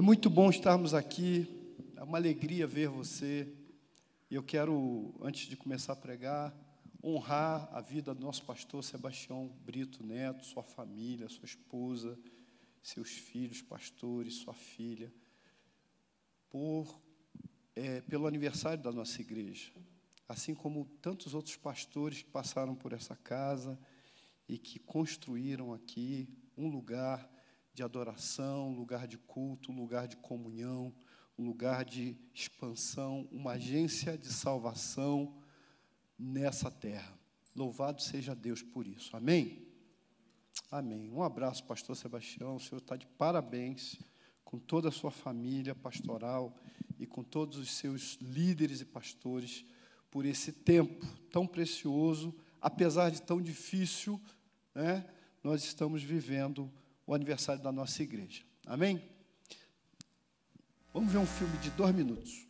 É muito bom estarmos aqui, é uma alegria ver você. E eu quero, antes de começar a pregar, honrar a vida do nosso pastor Sebastião Brito Neto, sua família, sua esposa, seus filhos, pastores, sua filha, por, é, pelo aniversário da nossa igreja. Assim como tantos outros pastores que passaram por essa casa e que construíram aqui um lugar de adoração, lugar de culto, lugar de comunhão, lugar de expansão, uma agência de salvação nessa terra. Louvado seja Deus por isso. Amém? Amém. Um abraço, pastor Sebastião. O senhor está de parabéns com toda a sua família pastoral e com todos os seus líderes e pastores por esse tempo tão precioso, apesar de tão difícil, né, nós estamos vivendo o aniversário da nossa igreja. Amém? Vamos ver um filme de dois minutos.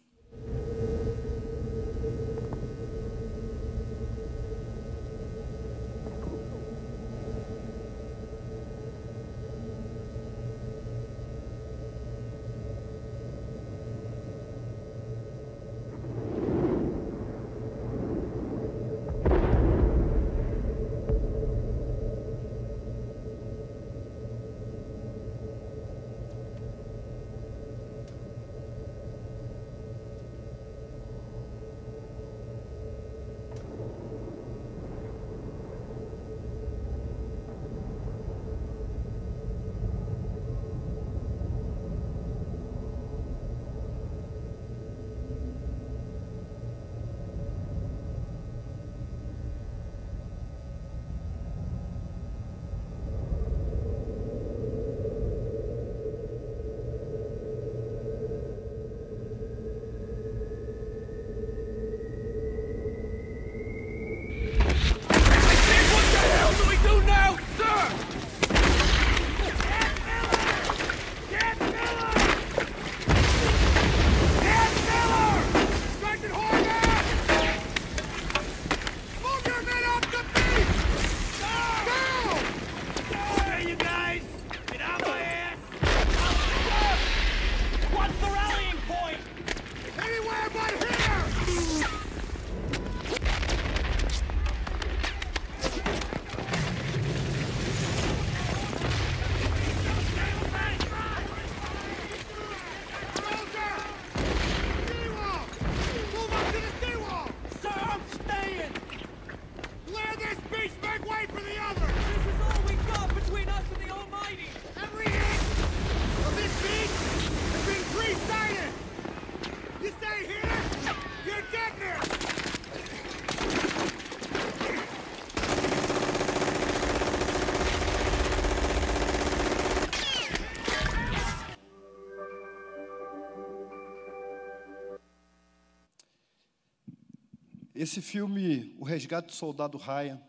Esse filme, O Resgate do Soldado Ryan,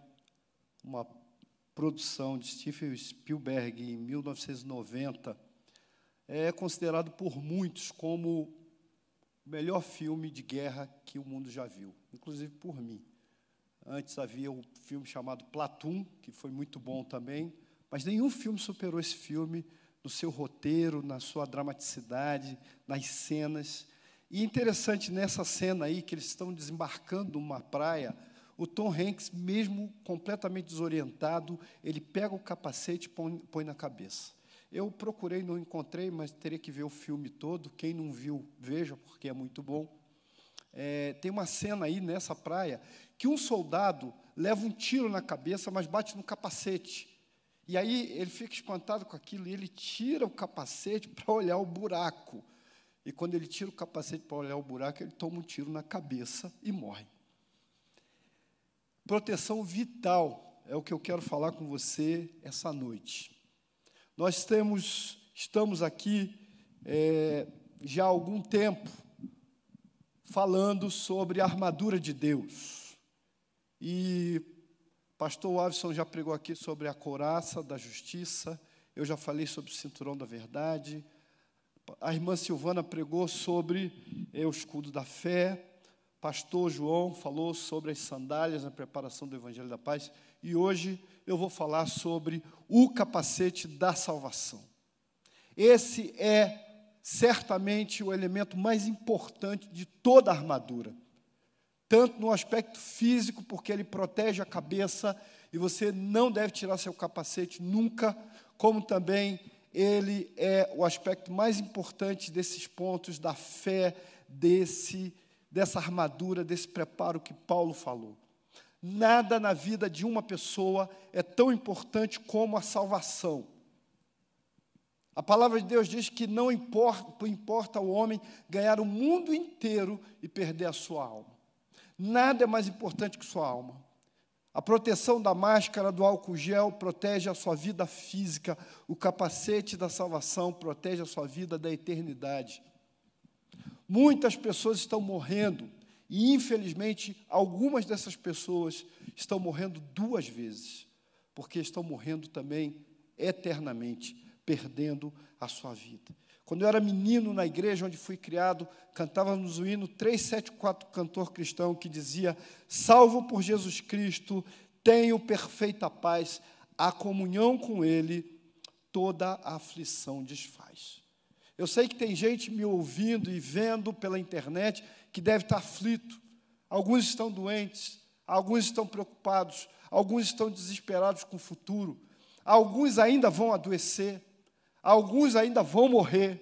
uma produção de Steven Spielberg em 1990, é considerado por muitos como o melhor filme de guerra que o mundo já viu, inclusive por mim. Antes havia um filme chamado Platoon, que foi muito bom também, mas nenhum filme superou esse filme no seu roteiro, na sua dramaticidade, nas cenas. E interessante nessa cena aí, que eles estão desembarcando numa praia, o Tom Hanks, mesmo completamente desorientado, ele pega o capacete e põe, põe na cabeça. Eu procurei, não encontrei, mas teria que ver o filme todo. Quem não viu, veja, porque é muito bom. É, tem uma cena aí nessa praia que um soldado leva um tiro na cabeça, mas bate no capacete. E aí ele fica espantado com aquilo e ele tira o capacete para olhar o buraco. E quando ele tira o capacete para olhar o buraco, ele toma um tiro na cabeça e morre. Proteção vital é o que eu quero falar com você essa noite. Nós temos, estamos aqui é, já há algum tempo falando sobre a armadura de Deus. E pastor Avison já pregou aqui sobre a couraça da justiça, eu já falei sobre o cinturão da verdade. A irmã Silvana pregou sobre é, o escudo da fé. Pastor João falou sobre as sandálias na preparação do Evangelho da Paz. E hoje eu vou falar sobre o capacete da salvação. Esse é certamente o elemento mais importante de toda a armadura. Tanto no aspecto físico, porque ele protege a cabeça e você não deve tirar seu capacete nunca, como também ele é o aspecto mais importante desses pontos da fé, desse dessa armadura, desse preparo que Paulo falou. Nada na vida de uma pessoa é tão importante como a salvação. A palavra de Deus diz que não importa, importa o homem ganhar o mundo inteiro e perder a sua alma. Nada é mais importante que sua alma. A proteção da máscara, do álcool gel, protege a sua vida física. O capacete da salvação protege a sua vida da eternidade. Muitas pessoas estão morrendo e, infelizmente, algumas dessas pessoas estão morrendo duas vezes, porque estão morrendo também eternamente, perdendo a sua vida. Quando eu era menino na igreja onde fui criado, cantávamos o hino 374 cantor cristão que dizia: Salvo por Jesus Cristo, tenho perfeita paz, a comunhão com Ele, toda a aflição desfaz. Eu sei que tem gente me ouvindo e vendo pela internet que deve estar aflito. Alguns estão doentes, alguns estão preocupados, alguns estão desesperados com o futuro, alguns ainda vão adoecer, alguns ainda vão morrer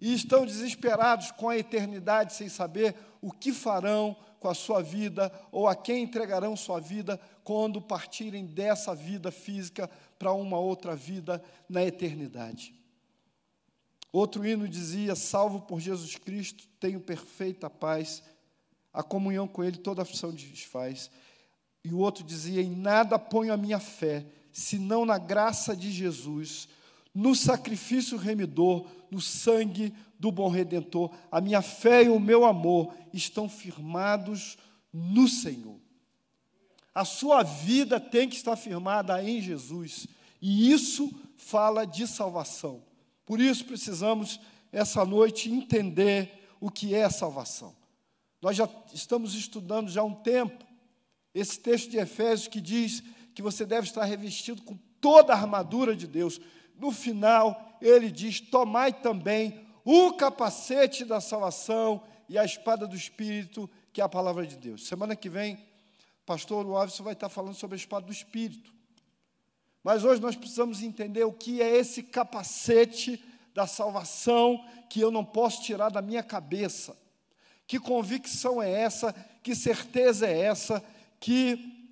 e estão desesperados com a eternidade sem saber o que farão com a sua vida ou a quem entregarão sua vida quando partirem dessa vida física para uma outra vida na eternidade. Outro hino dizia: Salvo por Jesus Cristo, tenho perfeita paz, a comunhão com Ele toda aflição desfaz. E o outro dizia: Em nada ponho a minha fé, senão na graça de Jesus, no sacrifício remidor, no sangue do bom redentor. A minha fé e o meu amor estão firmados no Senhor. A sua vida tem que estar firmada em Jesus, e isso fala de salvação. Por isso precisamos, essa noite, entender o que é salvação. Nós já estamos estudando já há um tempo esse texto de Efésios que diz que você deve estar revestido com toda a armadura de Deus. No final, ele diz: Tomai também o capacete da salvação e a espada do Espírito, que é a palavra de Deus. Semana que vem, pastor Alves vai estar falando sobre a espada do Espírito. Mas hoje nós precisamos entender o que é esse capacete da salvação que eu não posso tirar da minha cabeça. Que convicção é essa? Que certeza é essa? Que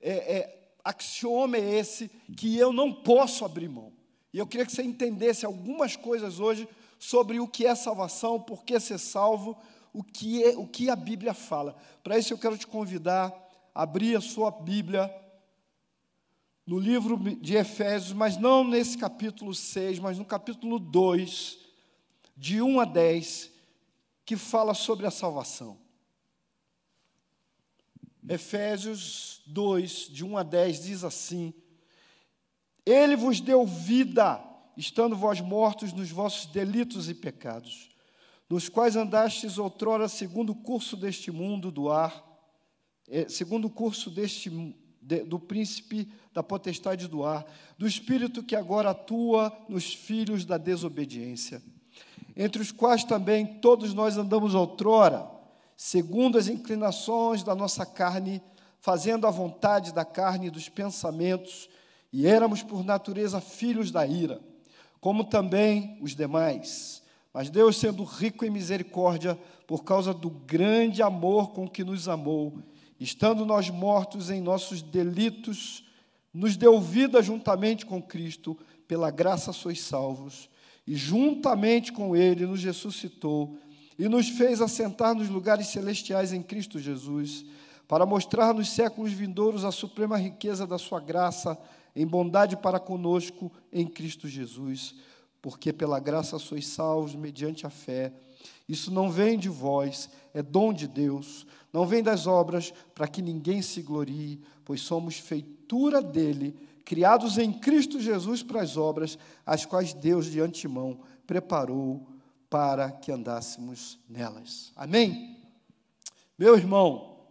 é, é, axioma é esse que eu não posso abrir mão? E eu queria que você entendesse algumas coisas hoje sobre o que é salvação, por que ser salvo, o que, é, o que a Bíblia fala. Para isso eu quero te convidar a abrir a sua Bíblia no livro de Efésios, mas não nesse capítulo 6, mas no capítulo 2, de 1 a 10, que fala sobre a salvação. Efésios 2, de 1 a 10, diz assim: Ele vos deu vida, estando vós mortos nos vossos delitos e pecados, nos quais andastes outrora segundo o curso deste mundo do ar, eh, segundo o curso deste do príncipe da potestade do ar, do espírito que agora atua nos filhos da desobediência, entre os quais também todos nós andamos outrora, segundo as inclinações da nossa carne, fazendo a vontade da carne e dos pensamentos, e éramos por natureza filhos da ira, como também os demais. Mas Deus, sendo rico em misericórdia, por causa do grande amor com que nos amou, estando nós mortos em nossos delitos, nos deu vida juntamente com Cristo, pela graça sois salvos, e juntamente com Ele nos ressuscitou e nos fez assentar nos lugares celestiais em Cristo Jesus, para mostrar nos séculos vindouros a suprema riqueza da Sua graça em bondade para conosco em Cristo Jesus, porque pela graça sois salvos mediante a fé. Isso não vem de vós, é dom de Deus, não vem das obras para que ninguém se glorie, pois somos feitura dele, criados em Cristo Jesus para as obras, as quais Deus de antemão preparou para que andássemos nelas. Amém? Meu irmão,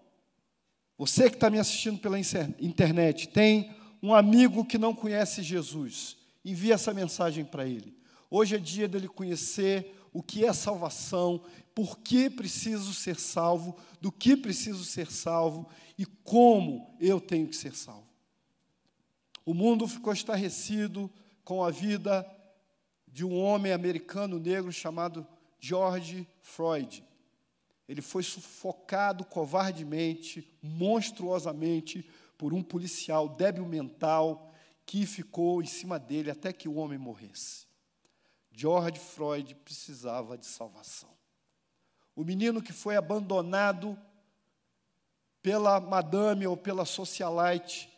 você que está me assistindo pela internet, tem um amigo que não conhece Jesus, envie essa mensagem para ele. Hoje é dia dele conhecer o que é salvação, por que preciso ser salvo, do que preciso ser salvo e como eu tenho que ser salvo. O mundo ficou estarrecido com a vida de um homem americano negro chamado George Floyd. Ele foi sufocado covardemente, monstruosamente, por um policial débil mental que ficou em cima dele até que o homem morresse. George Floyd precisava de salvação. O menino que foi abandonado pela madame ou pela socialite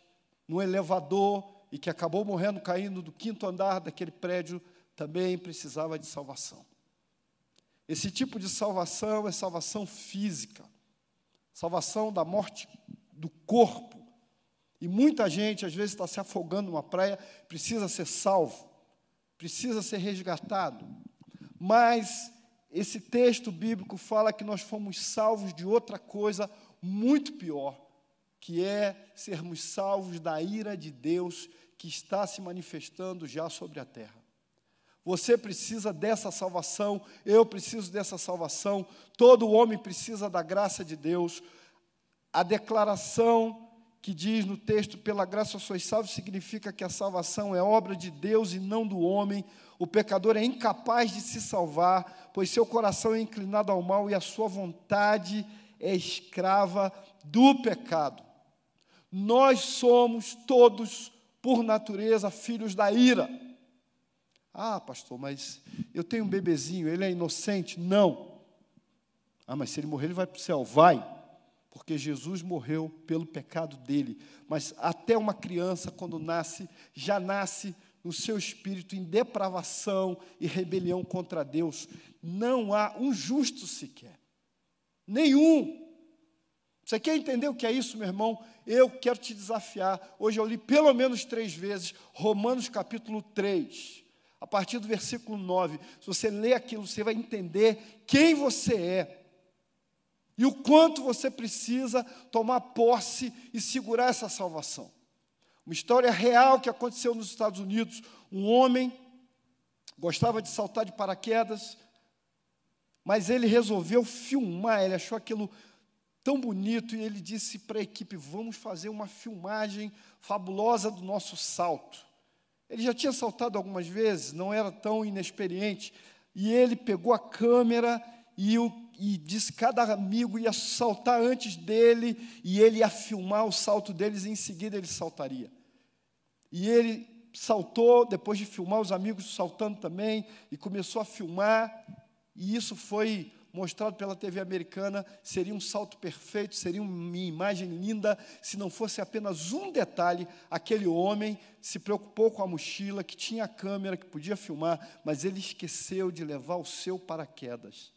no elevador e que acabou morrendo caindo do quinto andar daquele prédio também precisava de salvação. Esse tipo de salvação é salvação física, salvação da morte do corpo. E muita gente, às vezes, está se afogando numa praia, precisa ser salvo, precisa ser resgatado. Mas esse texto bíblico fala que nós fomos salvos de outra coisa muito pior, que é sermos salvos da ira de Deus que está se manifestando já sobre a terra. Você precisa dessa salvação, eu preciso dessa salvação, todo homem precisa da graça de Deus. A declaração que diz no texto, pela graça sois salvos, significa que a salvação é obra de Deus e não do homem. O pecador é incapaz de se salvar, pois seu coração é inclinado ao mal e a sua vontade é escrava do pecado. Nós somos todos, por natureza, filhos da ira. Ah, pastor, mas eu tenho um bebezinho, ele é inocente? Não. Ah, mas se ele morrer, ele vai para o céu. Vai, porque Jesus morreu pelo pecado dele. Mas até uma criança, quando nasce, já nasce no seu espírito em depravação e rebelião contra Deus. Não há um justo sequer. Nenhum. Você quer entender o que é isso, meu irmão? Eu quero te desafiar. Hoje eu li pelo menos três vezes Romanos capítulo 3 a partir do versículo 9. Se você ler aquilo, você vai entender quem você é e o quanto você precisa tomar posse e segurar essa salvação. Uma história real que aconteceu nos Estados Unidos. Um homem gostava de saltar de paraquedas, mas ele resolveu filmar, ele achou aquilo tão bonito e ele disse para a equipe: Vamos fazer uma filmagem fabulosa do nosso salto. Ele já tinha saltado algumas vezes, não era tão inexperiente, e ele pegou a câmera e, o, e disse que cada amigo ia saltar antes dele, e ele ia filmar o salto deles, e em seguida ele saltaria. E ele saltou, depois de filmar os amigos saltando também, e começou a filmar, e isso foi mostrado pela TV americana seria um salto perfeito, seria uma imagem linda, se não fosse apenas um detalhe: aquele homem se preocupou com a mochila, que tinha a câmera, que podia filmar, mas ele esqueceu de levar o seu paraquedas.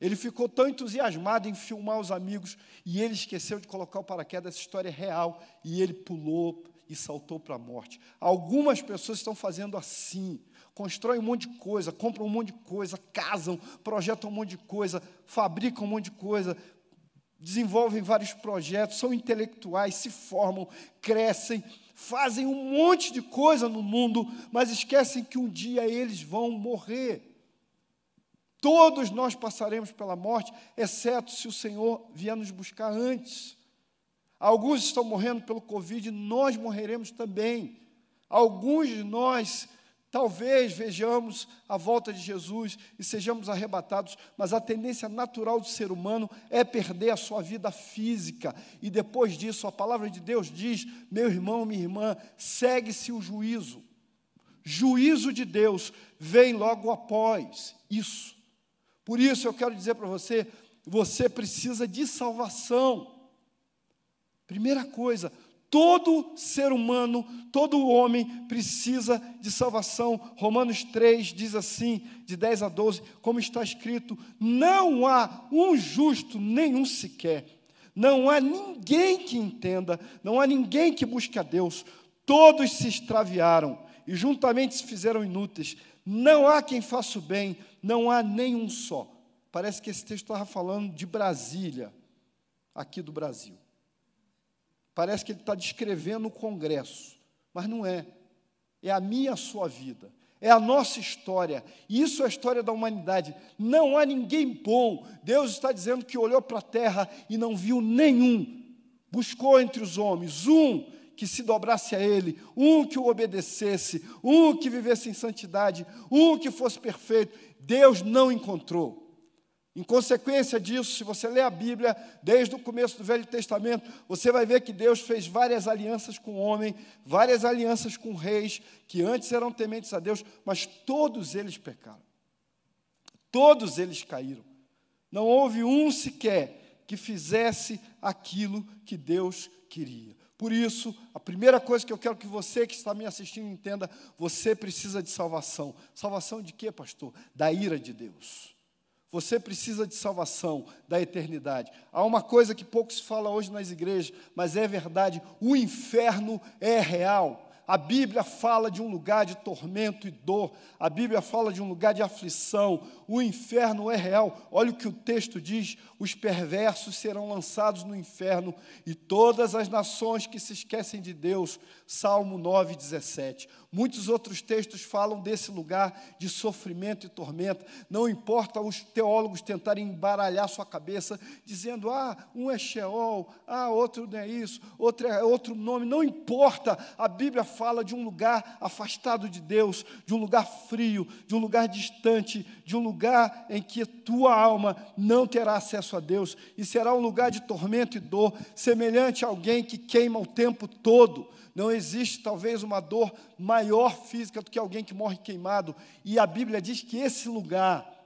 Ele ficou tão entusiasmado em filmar os amigos e ele esqueceu de colocar o paraquedas. Essa história é real e ele pulou e saltou para a morte. Algumas pessoas estão fazendo assim constroem um monte de coisa, compram um monte de coisa, casam, projetam um monte de coisa, fabricam um monte de coisa, desenvolvem vários projetos, são intelectuais, se formam, crescem, fazem um monte de coisa no mundo, mas esquecem que um dia eles vão morrer. Todos nós passaremos pela morte, exceto se o Senhor vier nos buscar antes. Alguns estão morrendo pelo Covid, nós morreremos também. Alguns de nós Talvez vejamos a volta de Jesus e sejamos arrebatados, mas a tendência natural do ser humano é perder a sua vida física. E depois disso, a palavra de Deus diz: meu irmão, minha irmã, segue-se o juízo. Juízo de Deus vem logo após isso. Por isso eu quero dizer para você: você precisa de salvação. Primeira coisa, Todo ser humano, todo homem precisa de salvação. Romanos 3 diz assim, de 10 a 12, como está escrito: Não há um justo, nenhum sequer. Não há ninguém que entenda, não há ninguém que busque a Deus. Todos se extraviaram e juntamente se fizeram inúteis. Não há quem faça o bem, não há nenhum só. Parece que esse texto estava falando de Brasília, aqui do Brasil. Parece que ele está descrevendo o Congresso, mas não é. É a minha, a sua vida. É a nossa história. Isso é a história da humanidade. Não há ninguém bom. Deus está dizendo que olhou para a terra e não viu nenhum. Buscou entre os homens um que se dobrasse a Ele, um que o obedecesse, um que vivesse em santidade, um que fosse perfeito. Deus não encontrou. Em consequência disso, se você ler a Bíblia, desde o começo do Velho Testamento, você vai ver que Deus fez várias alianças com o homem, várias alianças com reis, que antes eram tementes a Deus, mas todos eles pecaram. Todos eles caíram. Não houve um sequer que fizesse aquilo que Deus queria. Por isso, a primeira coisa que eu quero que você que está me assistindo entenda, você precisa de salvação. Salvação de quê, pastor? Da ira de Deus. Você precisa de salvação da eternidade. Há uma coisa que pouco se fala hoje nas igrejas, mas é verdade: o inferno é real. A Bíblia fala de um lugar de tormento e dor, a Bíblia fala de um lugar de aflição. O inferno é real. Olha o que o texto diz: os perversos serão lançados no inferno e todas as nações que se esquecem de Deus. Salmo 9, 17. Muitos outros textos falam desse lugar de sofrimento e tormento. Não importa os teólogos tentarem embaralhar sua cabeça, dizendo: ah, um é Sheol, ah, outro não é isso, outro é outro nome. Não importa. A Bíblia fala de um lugar afastado de Deus, de um lugar frio, de um lugar distante, de um lugar em que tua alma não terá acesso a Deus e será um lugar de tormento e dor, semelhante a alguém que queima o tempo todo. Não existe talvez uma dor maior física do que alguém que morre queimado, e a Bíblia diz que esse lugar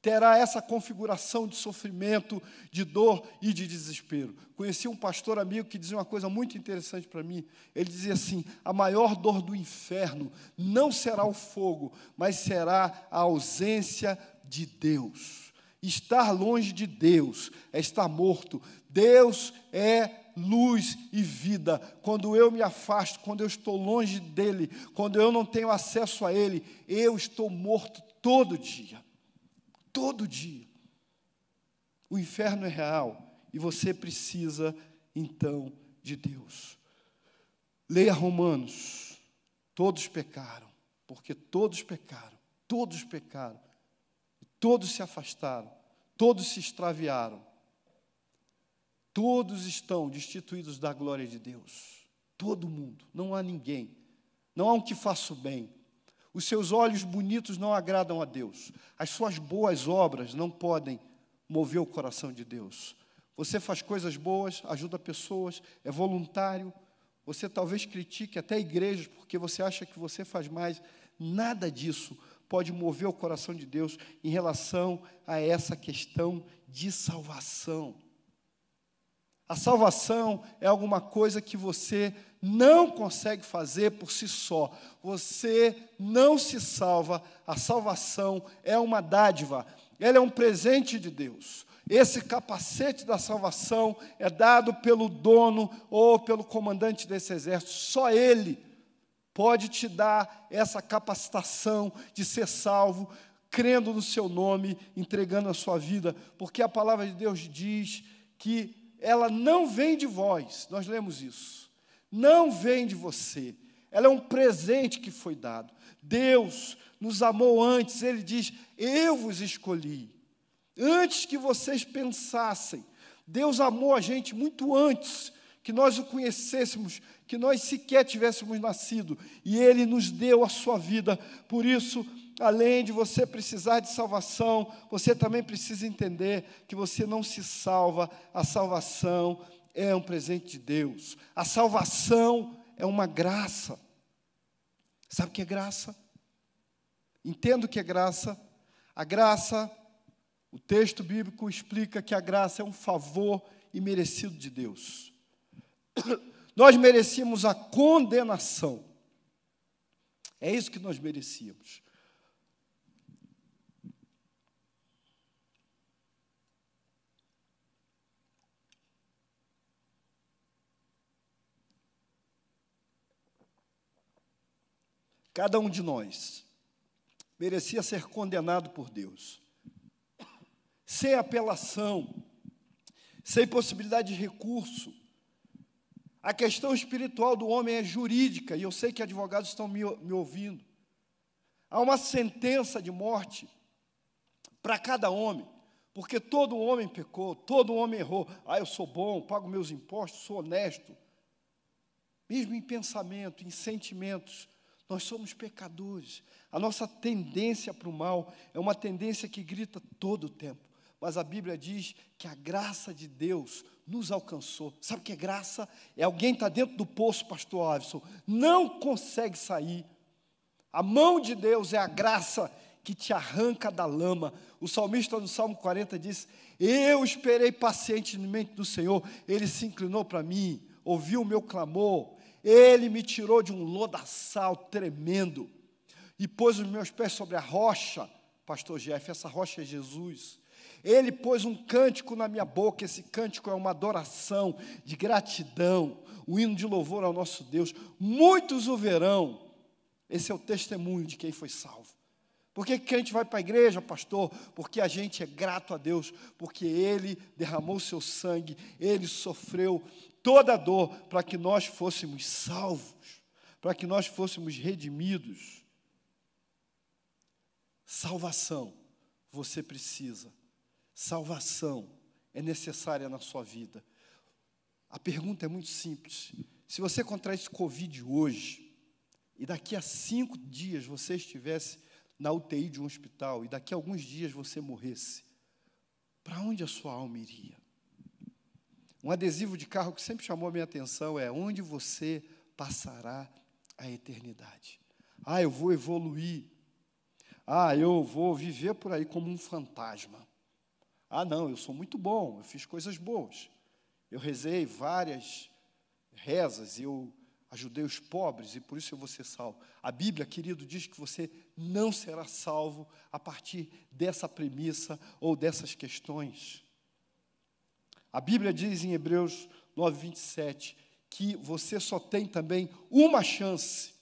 terá essa configuração de sofrimento, de dor e de desespero. Conheci um pastor amigo que dizia uma coisa muito interessante para mim. Ele dizia assim: a maior dor do inferno não será o fogo, mas será a ausência de Deus. Estar longe de Deus é estar morto. Deus é luz e vida. Quando eu me afasto, quando eu estou longe dele, quando eu não tenho acesso a ele, eu estou morto todo dia. Todo dia. O inferno é real e você precisa, então, de Deus. Leia Romanos. Todos pecaram, porque todos pecaram, todos pecaram, todos se afastaram, todos se extraviaram. Todos estão destituídos da glória de Deus. Todo mundo. Não há ninguém. Não há um que faça o bem. Os seus olhos bonitos não agradam a Deus. As suas boas obras não podem mover o coração de Deus. Você faz coisas boas, ajuda pessoas, é voluntário. Você talvez critique até igrejas porque você acha que você faz mais. Nada disso pode mover o coração de Deus em relação a essa questão de salvação. A salvação é alguma coisa que você não consegue fazer por si só. Você não se salva. A salvação é uma dádiva. Ela é um presente de Deus. Esse capacete da salvação é dado pelo dono ou pelo comandante desse exército. Só ele pode te dar essa capacitação de ser salvo, crendo no seu nome, entregando a sua vida, porque a palavra de Deus diz que ela não vem de vós, nós lemos isso, não vem de você, ela é um presente que foi dado. Deus nos amou antes, Ele diz: Eu vos escolhi, antes que vocês pensassem. Deus amou a gente muito antes que nós o conhecêssemos, que nós sequer tivéssemos nascido, e Ele nos deu a sua vida. Por isso, além de você precisar de salvação, você também precisa entender que você não se salva, a salvação é um presente de Deus. A salvação é uma graça. Sabe o que é graça? Entendo o que é graça. A graça, o texto bíblico explica que a graça é um favor imerecido de Deus. Nós merecíamos a condenação. É isso que nós merecíamos. Cada um de nós merecia ser condenado por Deus, sem apelação, sem possibilidade de recurso. A questão espiritual do homem é jurídica, e eu sei que advogados estão me, me ouvindo. Há uma sentença de morte para cada homem, porque todo homem pecou, todo homem errou. Ah, eu sou bom, pago meus impostos, sou honesto. Mesmo em pensamento, em sentimentos, nós somos pecadores. A nossa tendência para o mal é uma tendência que grita todo o tempo. Mas a Bíblia diz que a graça de Deus nos alcançou. Sabe o que é graça? É alguém que está dentro do poço, pastor Avison, não consegue sair. A mão de Deus é a graça que te arranca da lama. O salmista no Salmo 40 diz: Eu esperei pacientemente do Senhor, ele se inclinou para mim, ouviu o meu clamor, ele me tirou de um lodaçal tremendo e pôs os meus pés sobre a rocha, pastor Jeff, essa rocha é Jesus. Ele pôs um cântico na minha boca, esse cântico é uma adoração de gratidão, o hino de louvor ao nosso Deus. Muitos o verão. Esse é o testemunho de quem foi salvo. Por que, que a gente vai para a igreja, pastor? Porque a gente é grato a Deus, porque Ele derramou seu sangue, Ele sofreu toda dor para que nós fôssemos salvos, para que nós fôssemos redimidos. Salvação, você precisa. Salvação é necessária na sua vida. A pergunta é muito simples. Se você contrair esse Covid hoje, e daqui a cinco dias você estivesse na UTI de um hospital, e daqui a alguns dias você morresse, para onde a sua alma iria? Um adesivo de carro que sempre chamou a minha atenção é onde você passará a eternidade. Ah, eu vou evoluir. Ah, eu vou viver por aí como um fantasma. Ah, não, eu sou muito bom, eu fiz coisas boas. Eu rezei várias rezas, eu ajudei os pobres e por isso eu vou ser salvo. A Bíblia, querido, diz que você não será salvo a partir dessa premissa ou dessas questões. A Bíblia diz em Hebreus 9, 27 que você só tem também uma chance.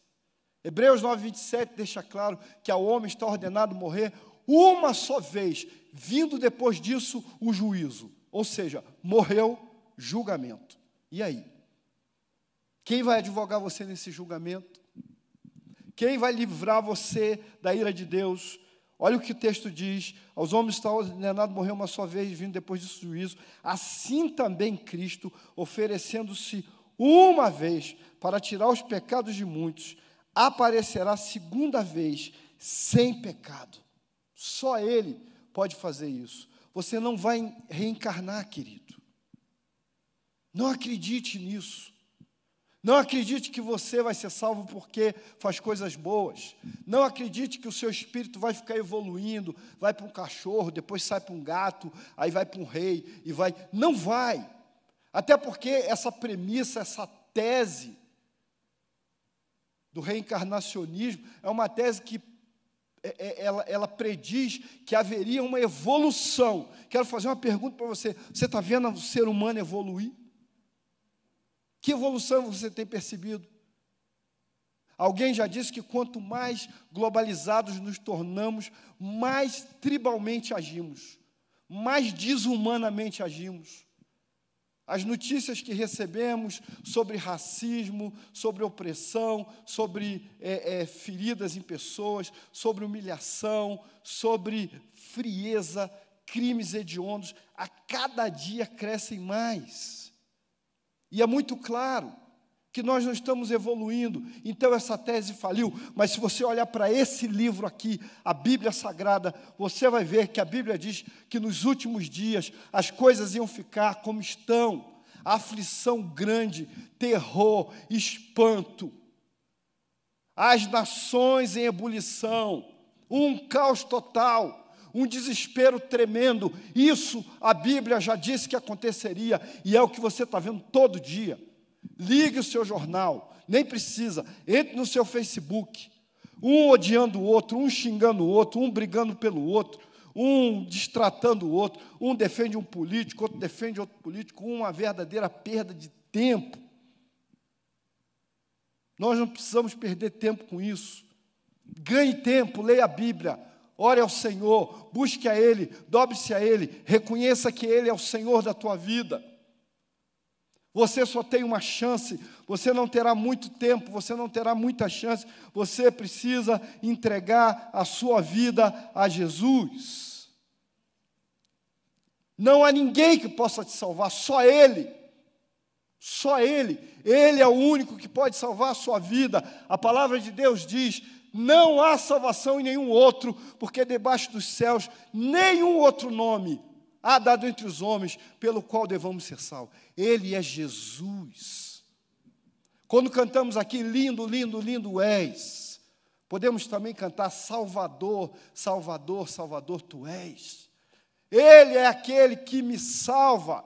Hebreus 9, 27 deixa claro que ao homem está ordenado morrer uma só vez, vindo depois disso o juízo. Ou seja, morreu julgamento. E aí? Quem vai advogar você nesse julgamento? Quem vai livrar você da ira de Deus? Olha o que o texto diz: aos homens está ordenado morrer uma só vez, vindo depois do juízo. Assim também Cristo, oferecendo-se uma vez para tirar os pecados de muitos, aparecerá segunda vez sem pecado. Só Ele pode fazer isso. Você não vai reencarnar, querido. Não acredite nisso. Não acredite que você vai ser salvo porque faz coisas boas. Não acredite que o seu espírito vai ficar evoluindo, vai para um cachorro, depois sai para um gato, aí vai para um rei e vai. Não vai. Até porque essa premissa, essa tese do reencarnacionismo é uma tese que é, é, ela, ela prediz que haveria uma evolução. Quero fazer uma pergunta para você: você está vendo o ser humano evoluir? Que evolução você tem percebido? Alguém já disse que quanto mais globalizados nos tornamos, mais tribalmente agimos, mais desumanamente agimos. As notícias que recebemos sobre racismo, sobre opressão, sobre é, é, feridas em pessoas, sobre humilhação, sobre frieza, crimes hediondos, a cada dia crescem mais. E é muito claro que nós não estamos evoluindo, então essa tese faliu. Mas se você olhar para esse livro aqui, a Bíblia Sagrada, você vai ver que a Bíblia diz que nos últimos dias as coisas iam ficar como estão. Aflição grande, terror, espanto, as nações em ebulição, um caos total um desespero tremendo. Isso a Bíblia já disse que aconteceria e é o que você está vendo todo dia. Ligue o seu jornal, nem precisa, entre no seu Facebook. Um odiando o outro, um xingando o outro, um brigando pelo outro, um distratando o outro, um defende um político, outro defende outro político, uma verdadeira perda de tempo. Nós não precisamos perder tempo com isso. Ganhe tempo, leia a Bíblia, Ore ao Senhor, busque a Ele, dobre-se a Ele, reconheça que Ele é o Senhor da tua vida. Você só tem uma chance, você não terá muito tempo, você não terá muita chance, você precisa entregar a sua vida a Jesus. Não há ninguém que possa te salvar, só Ele. Só Ele. Ele é o único que pode salvar a sua vida. A palavra de Deus diz: não há salvação em nenhum outro, porque debaixo dos céus nenhum outro nome há dado entre os homens pelo qual devamos ser salvos. Ele é Jesus. Quando cantamos aqui, lindo, lindo, lindo és, podemos também cantar Salvador, Salvador, Salvador tu és. Ele é aquele que me salva.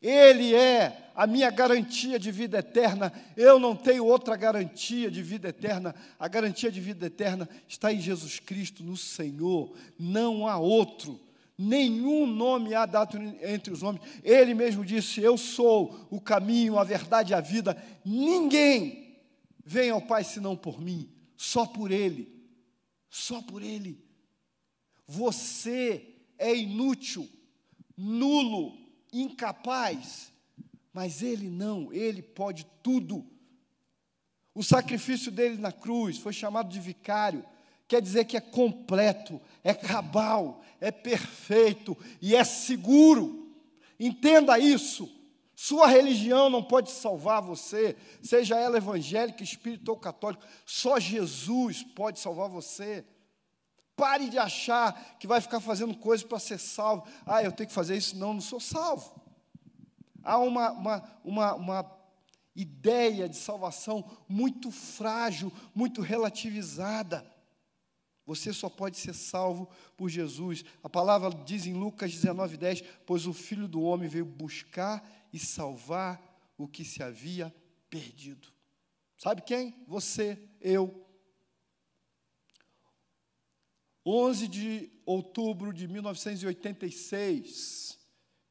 Ele é a minha garantia de vida eterna. Eu não tenho outra garantia de vida eterna. A garantia de vida eterna está em Jesus Cristo, no Senhor. Não há outro. Nenhum nome há dado entre os homens. Ele mesmo disse: Eu sou o caminho, a verdade e a vida. Ninguém vem ao Pai senão por mim. Só por Ele. Só por Ele. Você é inútil, nulo, incapaz, mas Ele não, Ele pode tudo. O sacrifício dele na cruz foi chamado de vicário quer dizer que é completo, é cabal, é perfeito e é seguro. Entenda isso. Sua religião não pode salvar você, seja ela evangélica, espírita ou católica, só Jesus pode salvar você. Pare de achar que vai ficar fazendo coisas para ser salvo. Ah, eu tenho que fazer isso, não, não sou salvo. Há uma, uma, uma, uma ideia de salvação muito frágil, muito relativizada. Você só pode ser salvo por Jesus. A palavra diz em Lucas 19:10, pois o Filho do homem veio buscar e salvar o que se havia perdido. Sabe quem? Você, eu. 11 de outubro de 1986,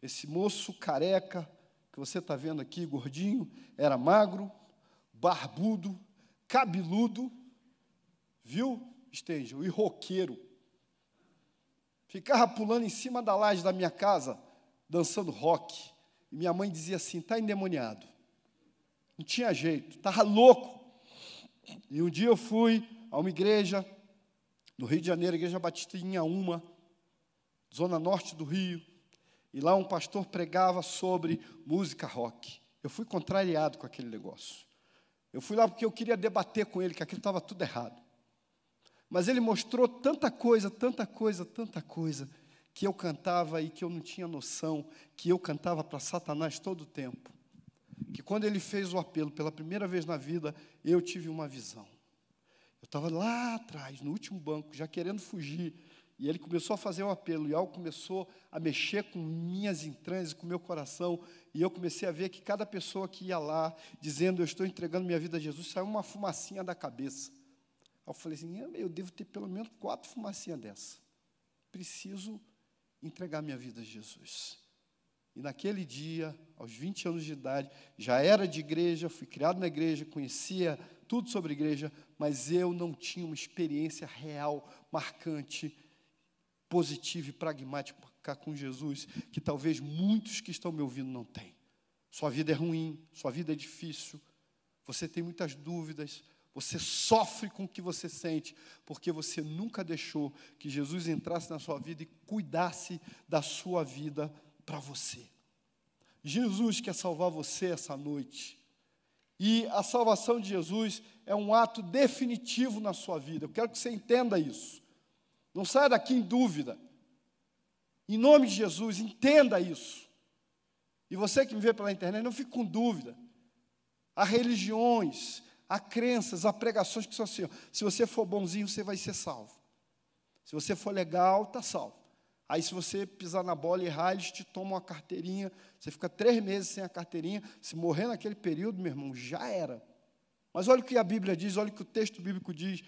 esse moço careca que você está vendo aqui, gordinho, era magro, barbudo, cabeludo, viu? Esteja, e roqueiro. Ficava pulando em cima da laje da minha casa, dançando rock. E minha mãe dizia assim: está endemoniado. Não tinha jeito, estava louco. E um dia eu fui a uma igreja, no Rio de Janeiro, Igreja Batista em uma, zona norte do Rio, e lá um pastor pregava sobre música rock. Eu fui contrariado com aquele negócio. Eu fui lá porque eu queria debater com ele que aquilo estava tudo errado. Mas ele mostrou tanta coisa, tanta coisa, tanta coisa, que eu cantava e que eu não tinha noção, que eu cantava para Satanás todo o tempo. Que quando ele fez o apelo pela primeira vez na vida, eu tive uma visão. Eu estava lá atrás, no último banco, já querendo fugir. E ele começou a fazer o apelo, e algo começou a mexer com minhas entranhas, com meu coração, e eu comecei a ver que cada pessoa que ia lá, dizendo eu estou entregando minha vida a Jesus, saiu uma fumacinha da cabeça. Aí eu falei assim: eu devo ter pelo menos quatro fumacinhas dessa. Preciso entregar minha vida a Jesus. E naquele dia, aos 20 anos de idade, já era de igreja, fui criado na igreja, conhecia tudo sobre igreja, mas eu não tinha uma experiência real, marcante, positiva e pragmática com Jesus, que talvez muitos que estão me ouvindo não têm. Sua vida é ruim, sua vida é difícil, você tem muitas dúvidas, você sofre com o que você sente, porque você nunca deixou que Jesus entrasse na sua vida e cuidasse da sua vida para você. Jesus quer salvar você essa noite. E a salvação de Jesus é um ato definitivo na sua vida. Eu quero que você entenda isso. Não saia daqui em dúvida. Em nome de Jesus, entenda isso. E você que me vê pela internet, não fique com dúvida. Há religiões, Há crenças, há pregações que são assim: se você for bonzinho, você vai ser salvo. Se você for legal, está salvo. Aí, se você pisar na bola e errar, eles te tomam uma carteirinha. Você fica três meses sem a carteirinha. Se morrer naquele período, meu irmão, já era. Mas olha o que a Bíblia diz, olha o que o texto bíblico diz.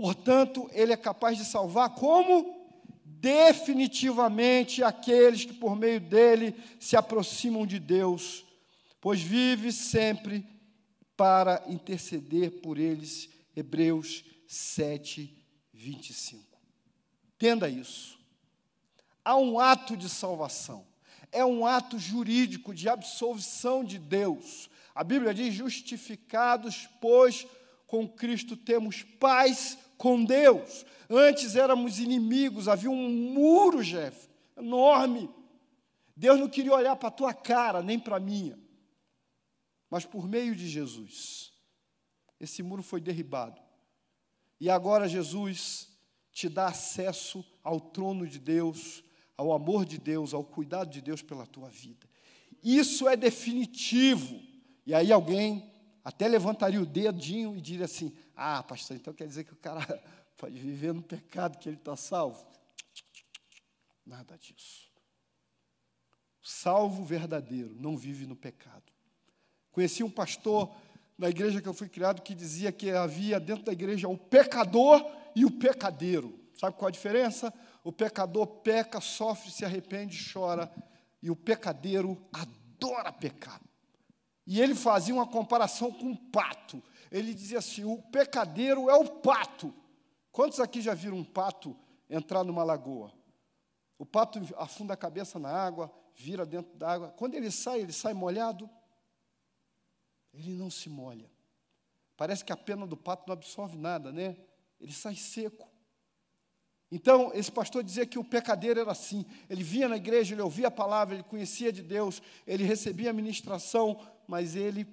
Portanto, ele é capaz de salvar como? Definitivamente aqueles que por meio dele se aproximam de Deus, pois vive sempre para interceder por eles. Hebreus 7, 25. Entenda isso. Há um ato de salvação. é um ato jurídico de absolvição de Deus. A Bíblia diz: justificados, pois com Cristo temos paz com Deus. Antes éramos inimigos, havia um muro, Jeff, enorme. Deus não queria olhar para a tua cara, nem para a minha. Mas por meio de Jesus, esse muro foi derribado. E agora Jesus te dá acesso ao trono de Deus, ao amor de Deus, ao cuidado de Deus pela tua vida. Isso é definitivo. E aí alguém até levantaria o dedinho e diria assim: Ah, pastor, então quer dizer que o cara pode viver no pecado que ele está salvo? Nada disso. Salvo verdadeiro não vive no pecado. Conheci um pastor na igreja que eu fui criado que dizia que havia dentro da igreja o pecador e o pecadeiro. Sabe qual a diferença? O pecador peca, sofre, se arrepende, chora, e o pecadeiro adora pecar. E ele fazia uma comparação com um pato. Ele dizia assim: o pecadeiro é o pato. Quantos aqui já viram um pato entrar numa lagoa? O pato afunda a cabeça na água, vira dentro da água. Quando ele sai, ele sai molhado? Ele não se molha. Parece que a pena do pato não absorve nada, né? Ele sai seco. Então, esse pastor dizia que o pecadeiro era assim. Ele vinha na igreja, ele ouvia a palavra, ele conhecia de Deus, ele recebia a ministração, mas ele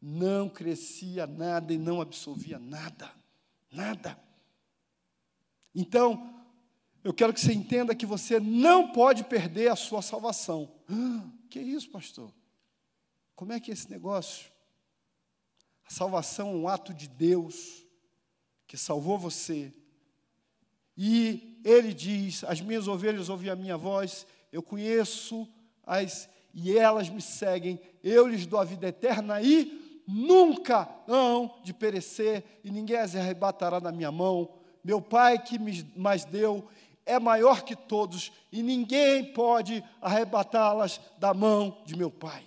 não crescia nada e não absorvia nada. Nada. Então, eu quero que você entenda que você não pode perder a sua salvação. Ah, que isso, pastor? Como é que é esse negócio? A salvação é um ato de Deus que salvou você. E ele diz: As minhas ovelhas ouvem a minha voz, eu conheço as e elas me seguem, eu lhes dou a vida eterna e nunca hão de perecer, e ninguém as arrebatará da minha mão. Meu Pai que me mais deu é maior que todos, e ninguém pode arrebatá-las da mão de meu Pai.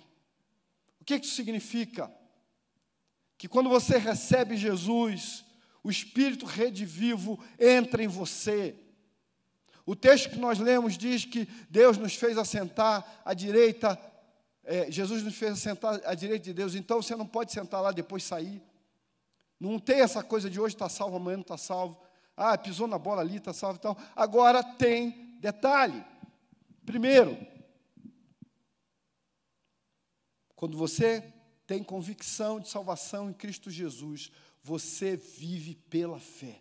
O que isso significa? Que quando você recebe Jesus, o Espírito redivivo entra em você. O texto que nós lemos diz que Deus nos fez assentar à direita, é, Jesus nos fez assentar à direita de Deus, então você não pode sentar lá depois sair. Não tem essa coisa de hoje está salvo, amanhã não está salvo. Ah, pisou na bola ali, está salvo e tal. Agora tem detalhe. Primeiro, quando você tem convicção de salvação em Cristo Jesus, você vive pela fé.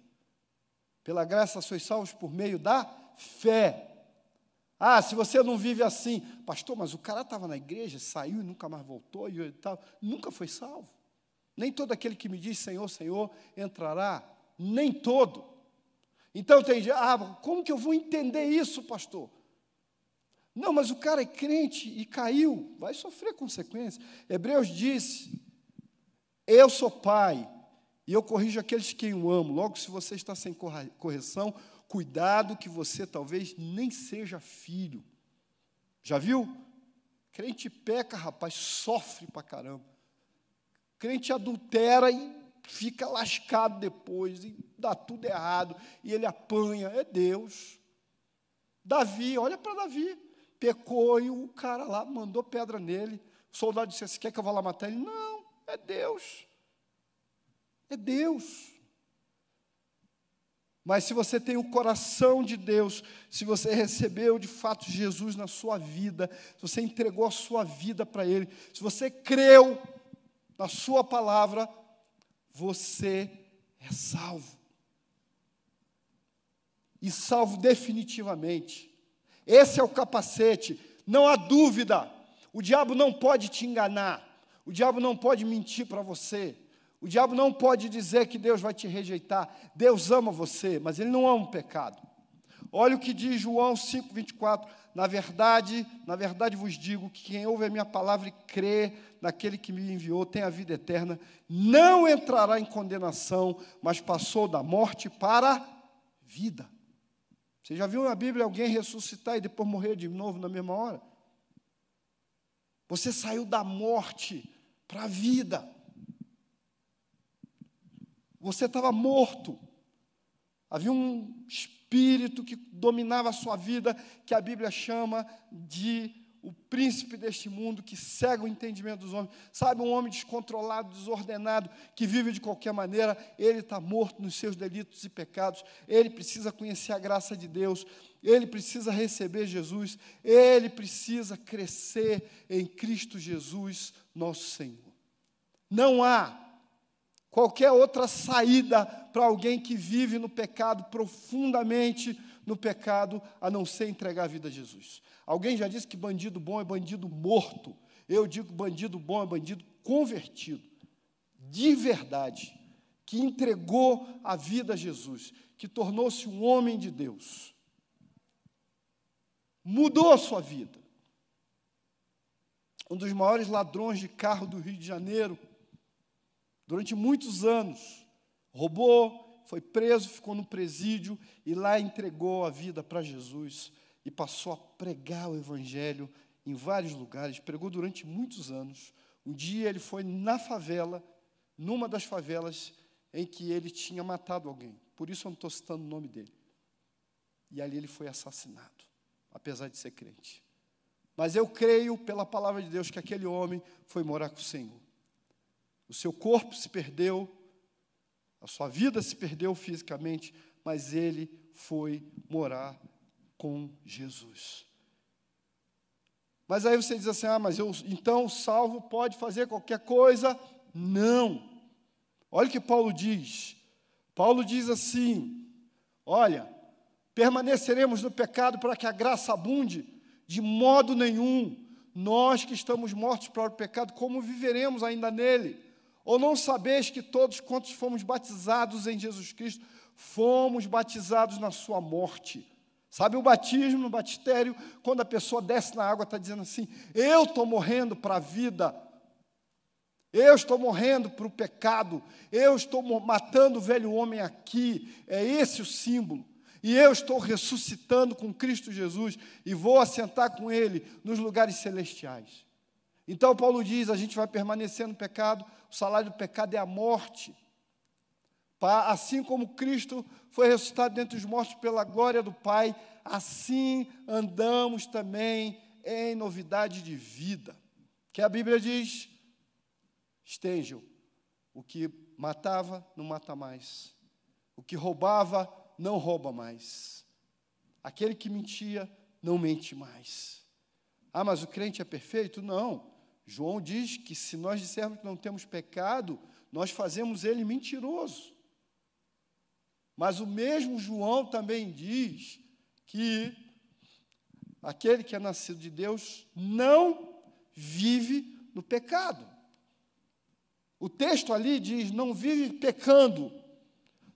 Pela graça sois salvos por meio da fé. Ah, se você não vive assim, pastor, mas o cara estava na igreja, saiu e nunca mais voltou e tal, nunca foi salvo. Nem todo aquele que me diz Senhor, Senhor entrará, nem todo. Então tem ah, como que eu vou entender isso, pastor? Não, mas o cara é crente e caiu, vai sofrer consequências. Hebreus diz: Eu sou pai, e eu corrijo aqueles que eu amo. Logo, se você está sem correção, cuidado que você talvez nem seja filho. Já viu? Crente peca, rapaz, sofre pra caramba. Crente adultera e fica lascado depois, e dá tudo errado, e ele apanha. É Deus. Davi, olha para Davi. Pecou e o cara lá mandou pedra nele. O soldado disse: Você quer que eu vá lá matar ele? Não, é Deus. É Deus. Mas se você tem o coração de Deus, se você recebeu de fato Jesus na sua vida, se você entregou a sua vida para Ele, se você creu na Sua palavra, você é salvo. E salvo definitivamente. Esse é o capacete, não há dúvida. O diabo não pode te enganar, o diabo não pode mentir para você. O diabo não pode dizer que Deus vai te rejeitar. Deus ama você, mas ele não ama o pecado. Olha o que diz João 5:24. Na verdade, na verdade vos digo que quem ouve a minha palavra e crê naquele que me enviou tem a vida eterna, não entrará em condenação, mas passou da morte para a vida. Você já viu na Bíblia alguém ressuscitar e depois morrer de novo na mesma hora? Você saiu da morte para a vida. Você estava morto. Havia um espírito que dominava a sua vida, que a Bíblia chama de o príncipe deste mundo que cega o entendimento dos homens. Sabe, um homem descontrolado, desordenado, que vive de qualquer maneira, ele está morto nos seus delitos e pecados. Ele precisa conhecer a graça de Deus, ele precisa receber Jesus, ele precisa crescer em Cristo Jesus, nosso Senhor. Não há qualquer outra saída para alguém que vive no pecado, profundamente no pecado, a não ser entregar a vida a Jesus. Alguém já disse que bandido bom é bandido morto. Eu digo bandido bom é bandido convertido, de verdade, que entregou a vida a Jesus, que tornou-se um homem de Deus. Mudou a sua vida. Um dos maiores ladrões de carro do Rio de Janeiro, durante muitos anos, roubou, foi preso, ficou no presídio e lá entregou a vida para Jesus e passou a pregar o Evangelho em vários lugares, pregou durante muitos anos. Um dia ele foi na favela, numa das favelas em que ele tinha matado alguém, por isso eu não estou citando o nome dele. E ali ele foi assassinado, apesar de ser crente. Mas eu creio, pela palavra de Deus, que aquele homem foi morar com o Senhor. O seu corpo se perdeu, a sua vida se perdeu fisicamente, mas ele foi morar com Jesus. Mas aí você diz assim: ah, mas eu, então o salvo pode fazer qualquer coisa? Não. Olha o que Paulo diz. Paulo diz assim: olha, permaneceremos no pecado para que a graça abunde? De modo nenhum. Nós que estamos mortos para o pecado, como viveremos ainda nele? Ou não sabeis que todos quantos fomos batizados em Jesus Cristo, fomos batizados na sua morte? Sabe o batismo, no batistério, quando a pessoa desce na água, está dizendo assim: Eu estou morrendo para a vida, eu estou morrendo para o pecado, eu estou matando o velho homem aqui, é esse o símbolo. E eu estou ressuscitando com Cristo Jesus e vou assentar com Ele nos lugares celestiais. Então, Paulo diz: a gente vai permanecer no pecado, o salário do pecado é a morte. Assim como Cristo foi ressuscitado dentre os mortos pela glória do Pai, assim andamos também em novidade de vida. Que a Bíblia diz: estejam, o que matava não mata mais, o que roubava não rouba mais, aquele que mentia não mente mais. Ah, mas o crente é perfeito? Não. João diz que se nós dissermos que não temos pecado, nós fazemos ele mentiroso. Mas o mesmo João também diz que aquele que é nascido de Deus não vive no pecado. O texto ali diz: não vive pecando,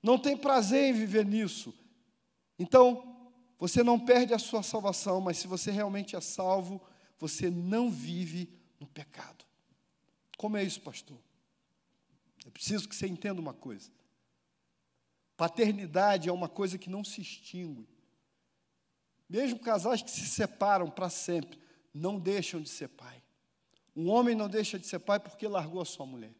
não tem prazer em viver nisso. Então, você não perde a sua salvação, mas se você realmente é salvo, você não vive no pecado. Como é isso, pastor? Eu preciso que você entenda uma coisa. Paternidade é uma coisa que não se extingue. Mesmo casais que se separam para sempre, não deixam de ser pai. Um homem não deixa de ser pai porque largou a sua mulher.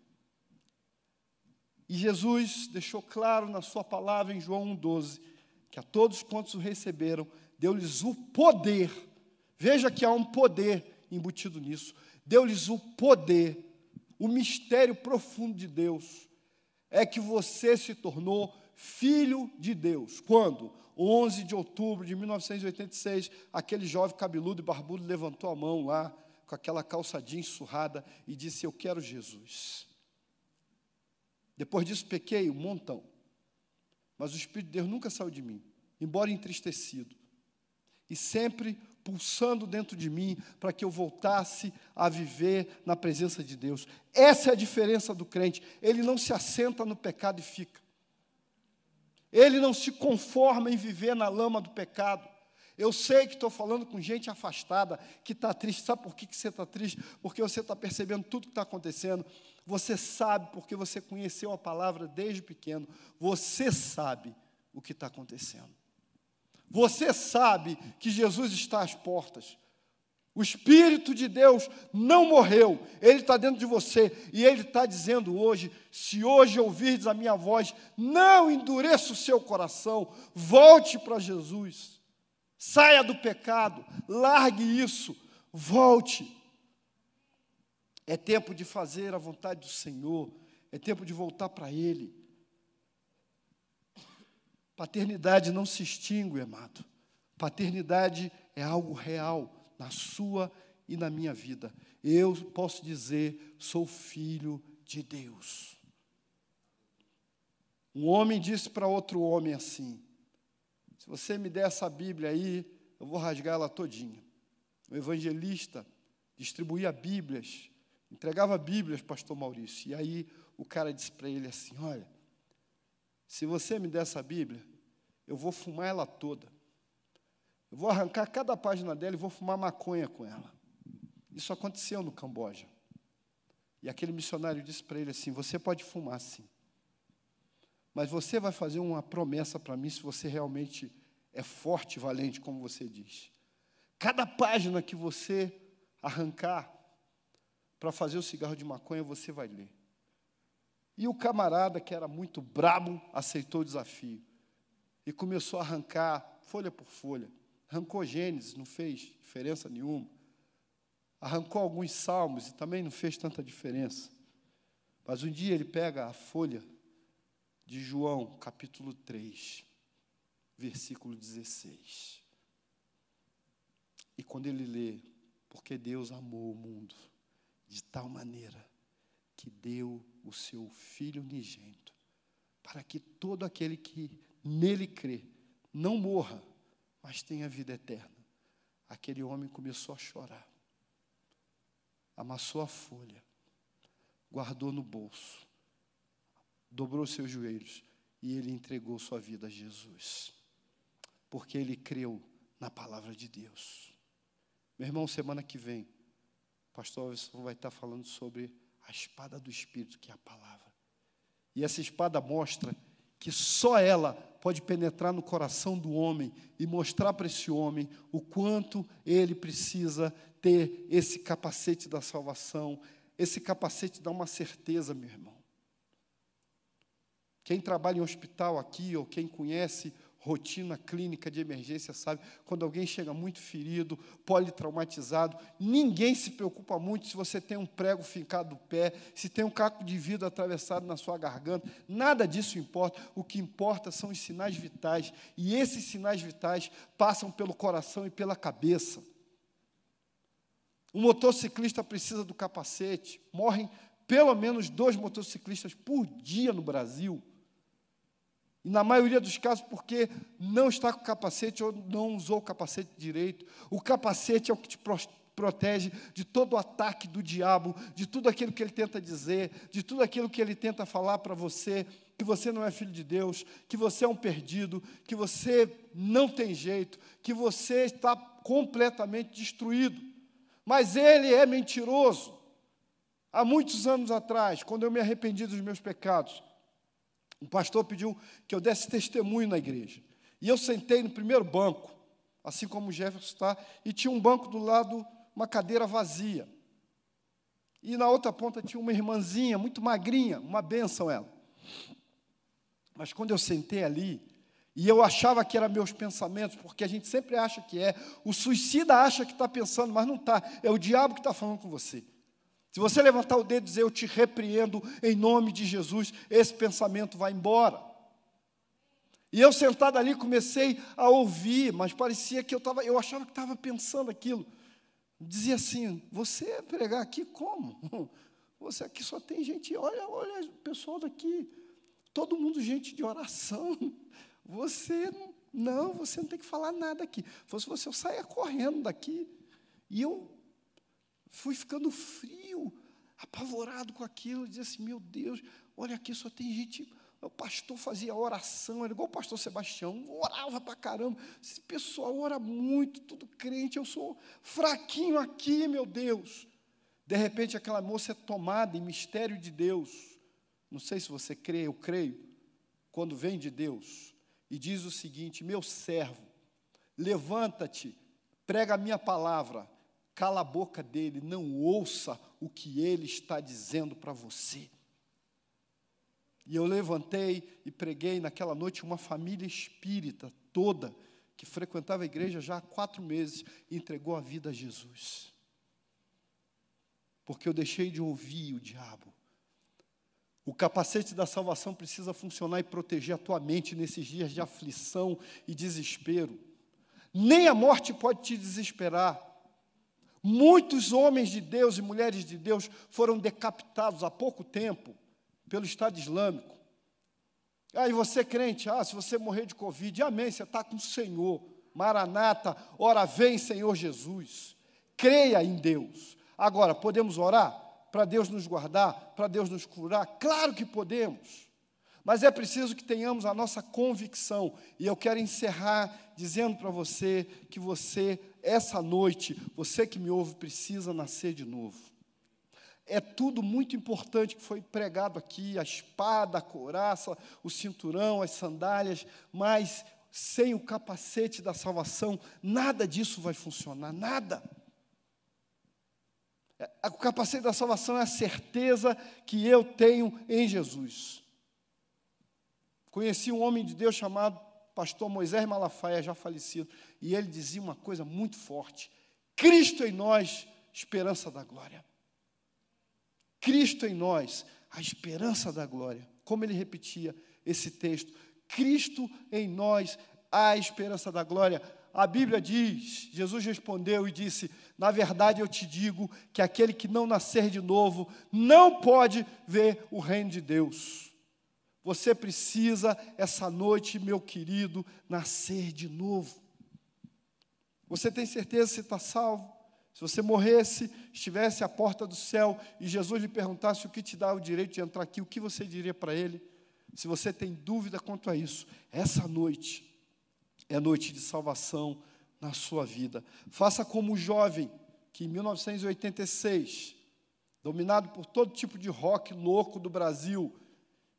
E Jesus deixou claro na sua palavra em João 1,12 que a todos quantos o receberam, deu-lhes o poder. Veja que há um poder embutido nisso. Deu-lhes o poder, o mistério profundo de Deus é que você se tornou filho de Deus. Quando? 11 de outubro de 1986, aquele jovem cabeludo e barbudo levantou a mão lá, com aquela calça jeans surrada, e disse: Eu quero Jesus. Depois disso, pequei um montão. Mas o Espírito de Deus nunca saiu de mim, embora entristecido. E sempre pulsando dentro de mim para que eu voltasse a viver na presença de Deus. Essa é a diferença do crente. Ele não se assenta no pecado e fica. Ele não se conforma em viver na lama do pecado. Eu sei que estou falando com gente afastada, que está triste. Sabe por que, que você está triste? Porque você está percebendo tudo que está acontecendo. Você sabe, porque você conheceu a palavra desde pequeno. Você sabe o que está acontecendo. Você sabe que Jesus está às portas. O Espírito de Deus não morreu, ele está dentro de você. E ele está dizendo hoje: se hoje ouvirdes a minha voz, não endureça o seu coração, volte para Jesus, saia do pecado, largue isso, volte. É tempo de fazer a vontade do Senhor, é tempo de voltar para Ele. Paternidade não se extingue, amado. Paternidade é algo real na sua e na minha vida. Eu posso dizer, sou filho de Deus. Um homem disse para outro homem assim: Se você me der essa Bíblia aí, eu vou rasgar ela todinha. O evangelista distribuía Bíblias, entregava Bíblias, pastor Maurício. E aí o cara disse para ele assim: Olha, se você me der essa Bíblia, eu vou fumar ela toda. Eu vou arrancar cada página dela e vou fumar maconha com ela. Isso aconteceu no Camboja. E aquele missionário disse para ele assim: Você pode fumar sim, mas você vai fazer uma promessa para mim se você realmente é forte e valente, como você diz. Cada página que você arrancar para fazer o cigarro de maconha, você vai ler. E o camarada, que era muito brabo, aceitou o desafio e começou a arrancar folha por folha. Arrancou Gênesis, não fez diferença nenhuma. Arrancou alguns salmos e também não fez tanta diferença. Mas um dia ele pega a folha de João, capítulo 3, versículo 16. E quando ele lê, porque Deus amou o mundo de tal maneira que deu o seu Filho unigênito, para que todo aquele que nele crê não morra, mas tenha vida eterna. Aquele homem começou a chorar, amassou a folha, guardou no bolso, dobrou seus joelhos e ele entregou sua vida a Jesus, porque ele creu na palavra de Deus. Meu irmão, semana que vem, o pastor Wilson vai estar falando sobre a espada do Espírito, que é a palavra. E essa espada mostra que só ela pode penetrar no coração do homem e mostrar para esse homem o quanto ele precisa ter esse capacete da salvação. Esse capacete dá uma certeza, meu irmão. Quem trabalha em hospital aqui, ou quem conhece rotina clínica de emergência, sabe? Quando alguém chega muito ferido, politraumatizado, ninguém se preocupa muito se você tem um prego fincado no pé, se tem um caco de vidro atravessado na sua garganta, nada disso importa. O que importa são os sinais vitais, e esses sinais vitais passam pelo coração e pela cabeça. Um motociclista precisa do capacete, morrem pelo menos dois motociclistas por dia no Brasil. E na maioria dos casos, porque não está com capacete ou não usou o capacete direito. O capacete é o que te protege de todo o ataque do diabo, de tudo aquilo que ele tenta dizer, de tudo aquilo que ele tenta falar para você, que você não é filho de Deus, que você é um perdido, que você não tem jeito, que você está completamente destruído. Mas ele é mentiroso. Há muitos anos atrás, quando eu me arrependi dos meus pecados, um pastor pediu que eu desse testemunho na igreja. E eu sentei no primeiro banco, assim como o Jefferson está, e tinha um banco do lado, uma cadeira vazia. E na outra ponta tinha uma irmãzinha, muito magrinha, uma benção ela. Mas quando eu sentei ali, e eu achava que eram meus pensamentos, porque a gente sempre acha que é, o suicida acha que está pensando, mas não está, é o diabo que está falando com você. Se você levantar o dedo e dizer eu te repreendo em nome de Jesus, esse pensamento vai embora. E eu sentado ali comecei a ouvir, mas parecia que eu estava, eu achava que estava pensando aquilo. Dizia assim: você pregar aqui como? Você aqui só tem gente, olha, olha o pessoal daqui, todo mundo gente de oração. Você não, você não tem que falar nada aqui. Se fosse você, eu saia correndo daqui. E eu fui ficando frio, apavorado com aquilo, dizia assim: meu Deus, olha aqui, só tem gente. O pastor fazia oração, era igual o pastor Sebastião, orava para caramba. Esse pessoal ora muito, tudo crente, eu sou fraquinho aqui, meu Deus. De repente, aquela moça é tomada em mistério de Deus. Não sei se você crê, eu creio. Quando vem de Deus e diz o seguinte: Meu servo, levanta-te, prega a minha palavra, cala a boca dele, não ouça o que ele está dizendo para você. E eu levantei e preguei naquela noite uma família espírita toda, que frequentava a igreja já há quatro meses, e entregou a vida a Jesus. Porque eu deixei de ouvir o diabo. O capacete da salvação precisa funcionar e proteger a tua mente nesses dias de aflição e desespero. Nem a morte pode te desesperar. Muitos homens de Deus e mulheres de Deus foram decapitados há pouco tempo pelo Estado Islâmico. Aí você crente, ah, se você morrer de Covid, amém, você está com o Senhor. Maranata, ora vem, Senhor Jesus. Creia em Deus. Agora, podemos orar para Deus nos guardar, para Deus nos curar? Claro que podemos. Mas é preciso que tenhamos a nossa convicção. E eu quero encerrar dizendo para você que você, essa noite, você que me ouve, precisa nascer de novo. É tudo muito importante que foi pregado aqui: a espada, a couraça, o cinturão, as sandálias, mas sem o capacete da salvação, nada disso vai funcionar, nada. É, o capacete da salvação é a certeza que eu tenho em Jesus. Conheci um homem de Deus chamado pastor Moisés Malafaia, já falecido, e ele dizia uma coisa muito forte: Cristo em nós, esperança da glória. Cristo em nós, a esperança da glória. Como ele repetia esse texto: Cristo em nós, a esperança da glória. A Bíblia diz, Jesus respondeu e disse: Na verdade eu te digo que aquele que não nascer de novo não pode ver o reino de Deus. Você precisa, essa noite, meu querido, nascer de novo. Você tem certeza se está salvo? Se você morresse, estivesse à porta do céu e Jesus lhe perguntasse o que te dá o direito de entrar aqui, o que você diria para ele? Se você tem dúvida quanto a isso, essa noite é noite de salvação na sua vida. Faça como o jovem que em 1986, dominado por todo tipo de rock louco do Brasil,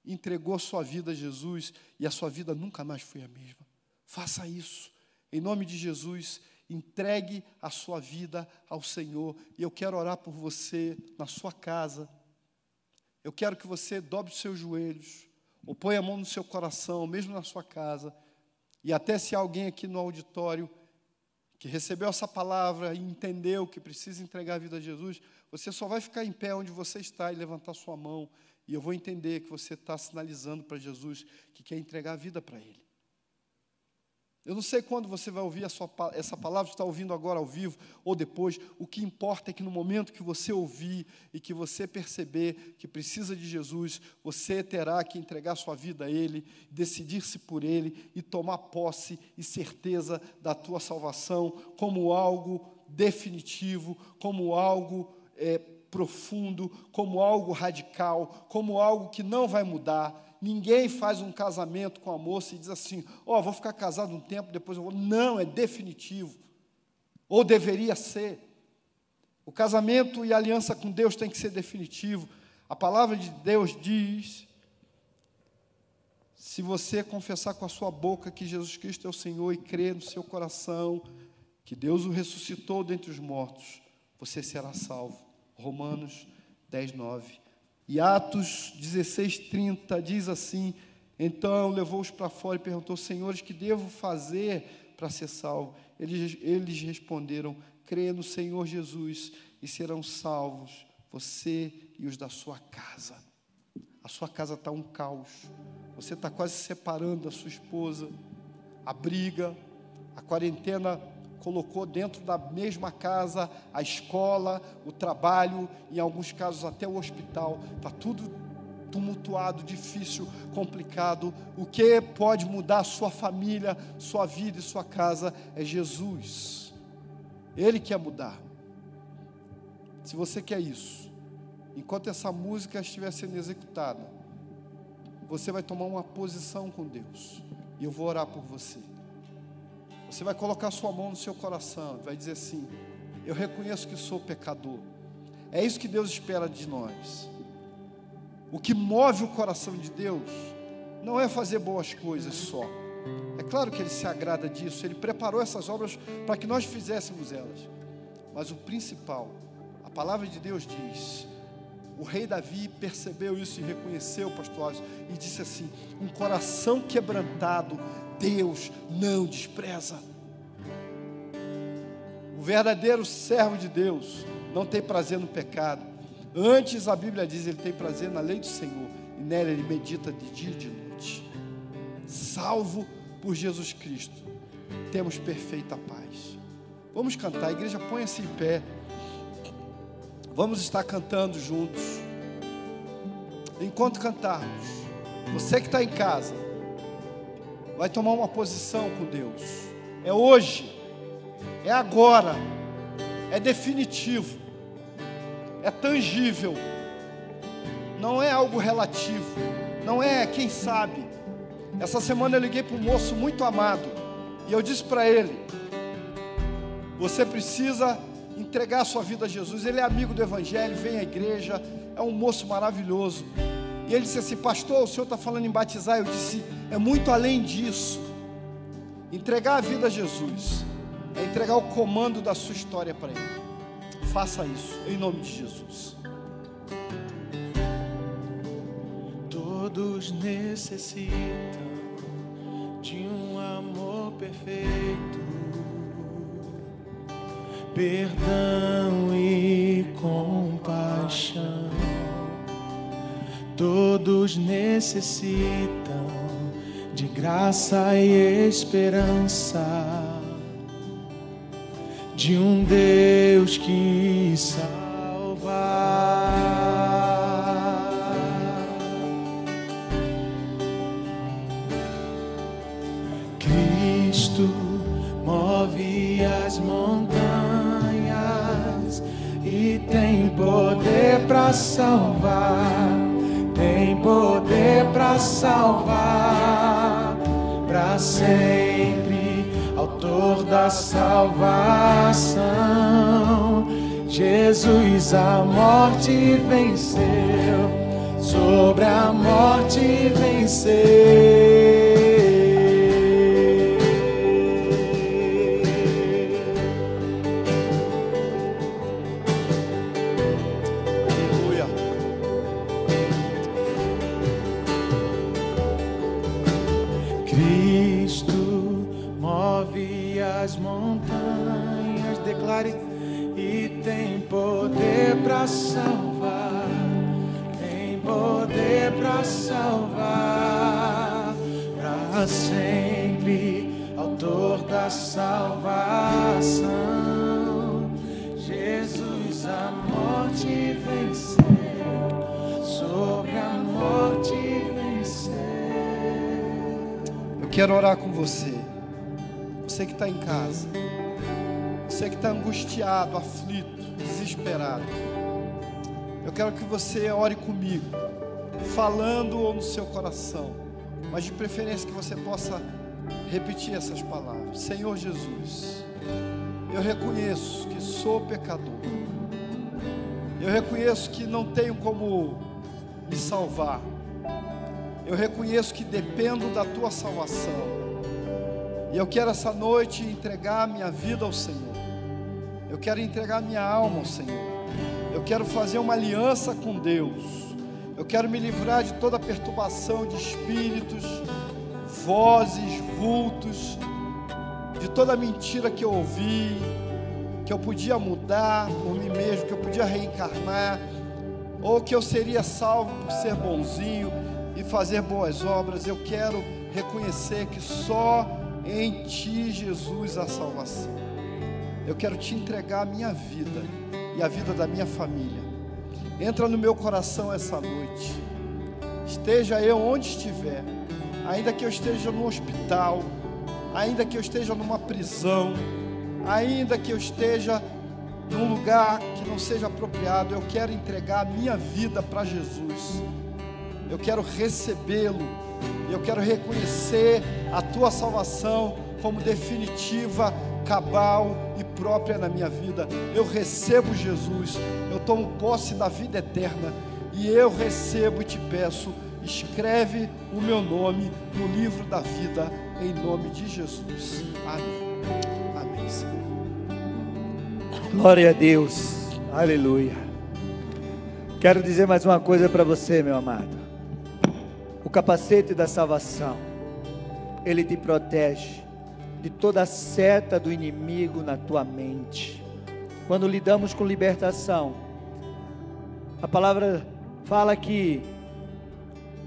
entregou sua vida a Jesus e a sua vida nunca mais foi a mesma. Faça isso. Em nome de Jesus, entregue a sua vida ao Senhor. E eu quero orar por você na sua casa. Eu quero que você dobre os seus joelhos, ou ponha a mão no seu coração, mesmo na sua casa. E até se alguém aqui no auditório que recebeu essa palavra e entendeu que precisa entregar a vida a Jesus, você só vai ficar em pé onde você está e levantar sua mão e eu vou entender que você está sinalizando para Jesus que quer entregar a vida para Ele. Eu não sei quando você vai ouvir sua, essa palavra, está ouvindo agora ao vivo ou depois. O que importa é que no momento que você ouvir e que você perceber que precisa de Jesus, você terá que entregar sua vida a Ele, decidir-se por Ele e tomar posse e certeza da tua salvação como algo definitivo, como algo é, profundo, como algo radical, como algo que não vai mudar. Ninguém faz um casamento com a moça e diz assim: Ó, oh, vou ficar casado um tempo, depois eu vou. Não, é definitivo. Ou deveria ser. O casamento e a aliança com Deus tem que ser definitivo. A palavra de Deus diz: se você confessar com a sua boca que Jesus Cristo é o Senhor e crer no seu coração que Deus o ressuscitou dentre os mortos, você será salvo. Romanos 10, 9. E Atos 16, 30 diz assim: Então levou-os para fora e perguntou, Senhores, que devo fazer para ser salvo? Eles, eles responderam: Creia no Senhor Jesus e serão salvos, você e os da sua casa. A sua casa está um caos. Você está quase se separando da sua esposa. A briga, a quarentena colocou dentro da mesma casa a escola, o trabalho, em alguns casos até o hospital. Está tudo tumultuado, difícil, complicado. O que pode mudar sua família, sua vida e sua casa é Jesus. Ele quer mudar. Se você quer isso, enquanto essa música estiver sendo executada, você vai tomar uma posição com Deus. E eu vou orar por você. Você vai colocar sua mão no seu coração, vai dizer assim: Eu reconheço que sou pecador. É isso que Deus espera de nós. O que move o coração de Deus não é fazer boas coisas só. É claro que Ele se agrada disso, Ele preparou essas obras para que nós fizéssemos elas. Mas o principal, a palavra de Deus diz: o rei Davi percebeu isso e reconheceu, pastor e disse assim: um coração quebrantado, Deus não despreza. O verdadeiro servo de Deus não tem prazer no pecado. Antes a Bíblia diz, ele tem prazer na lei do Senhor, e nela ele medita de dia e de noite. Salvo por Jesus Cristo, temos perfeita paz. Vamos cantar, a igreja põe-se em pé. Vamos estar cantando juntos. Enquanto cantarmos, você que está em casa, vai tomar uma posição com Deus. É hoje, é agora, é definitivo, é tangível, não é algo relativo, não é quem sabe. Essa semana eu liguei para um moço muito amado e eu disse para ele: Você precisa entregar a sua vida a Jesus. Ele é amigo do Evangelho, vem à igreja, é um moço maravilhoso. E ele disse assim: Pastor, o senhor está falando em batizar? Eu disse: É muito além disso. Entregar a vida a Jesus é entregar o comando da sua história para Ele. Faça isso, em nome de Jesus. Todos necessitam de um amor perfeito, perdão e compaixão. Todos necessitam de graça e esperança, de um Deus que salva. Salvar, tem poder para salvar para sempre, autor da salvação. Jesus a morte venceu, sobre a morte venceu. Salvar, tem poder salvar, sempre, autor da salvação. Jesus a morte venceu, sobre a morte venceu. Eu quero orar com você. Você que está em casa. Você que está angustiado, aflito, desesperado. Eu quero que você ore comigo, falando ou no seu coração, mas de preferência que você possa repetir essas palavras: Senhor Jesus, eu reconheço que sou pecador. Eu reconheço que não tenho como me salvar. Eu reconheço que dependo da tua salvação. E eu quero essa noite entregar minha vida ao Senhor. Eu quero entregar minha alma ao Senhor. Eu quero fazer uma aliança com Deus. Eu quero me livrar de toda perturbação de espíritos, vozes, vultos, de toda mentira que eu ouvi, que eu podia mudar por mim mesmo, que eu podia reencarnar, ou que eu seria salvo por ser bonzinho e fazer boas obras. Eu quero reconhecer que só em Ti, Jesus, há salvação. Eu quero te entregar a minha vida e a vida da minha família. Entra no meu coração essa noite. Esteja eu onde estiver, ainda que eu esteja no hospital, ainda que eu esteja numa prisão, ainda que eu esteja num lugar que não seja apropriado, eu quero entregar a minha vida para Jesus. Eu quero recebê-lo. Eu quero reconhecer a tua salvação como definitiva, cabal e própria na minha vida. Eu recebo Jesus. Eu tomo posse da vida eterna e eu recebo e te peço, escreve o meu nome no livro da vida em nome de Jesus. Amém. Amém, Senhor. Glória a Deus. Aleluia. Quero dizer mais uma coisa para você, meu amado. O capacete da salvação, ele te protege de toda seta do inimigo na tua mente. Quando lidamos com libertação, a palavra fala que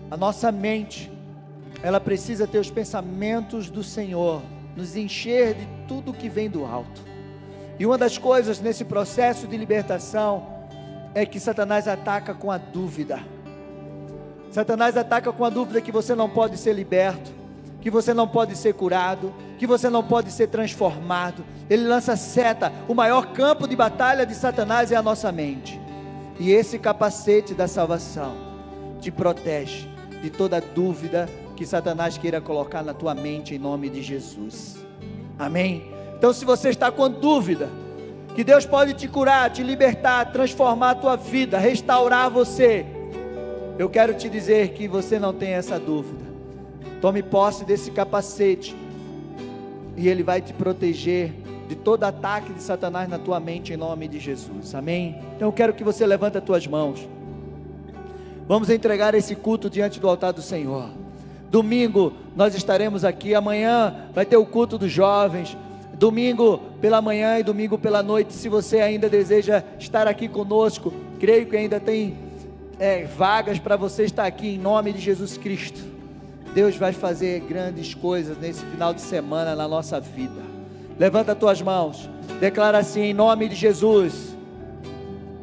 a nossa mente, ela precisa ter os pensamentos do Senhor, nos encher de tudo que vem do alto. E uma das coisas nesse processo de libertação é que Satanás ataca com a dúvida. Satanás ataca com a dúvida que você não pode ser liberto, que você não pode ser curado, que você não pode ser transformado. Ele lança seta. O maior campo de batalha de Satanás é a nossa mente. E esse capacete da salvação te protege de toda dúvida que Satanás queira colocar na tua mente em nome de Jesus. Amém? Então, se você está com dúvida, que Deus pode te curar, te libertar, transformar a tua vida, restaurar você, eu quero te dizer que você não tem essa dúvida. Tome posse desse capacete e ele vai te proteger de todo ataque de Satanás na tua mente em nome de Jesus. Amém? Então eu quero que você levante as tuas mãos. Vamos entregar esse culto diante do altar do Senhor. Domingo nós estaremos aqui, amanhã vai ter o culto dos jovens. Domingo pela manhã e domingo pela noite, se você ainda deseja estar aqui conosco, creio que ainda tem é, vagas para você estar aqui em nome de Jesus Cristo. Deus vai fazer grandes coisas nesse final de semana na nossa vida. Levanta as tuas mãos, declara assim em nome de Jesus.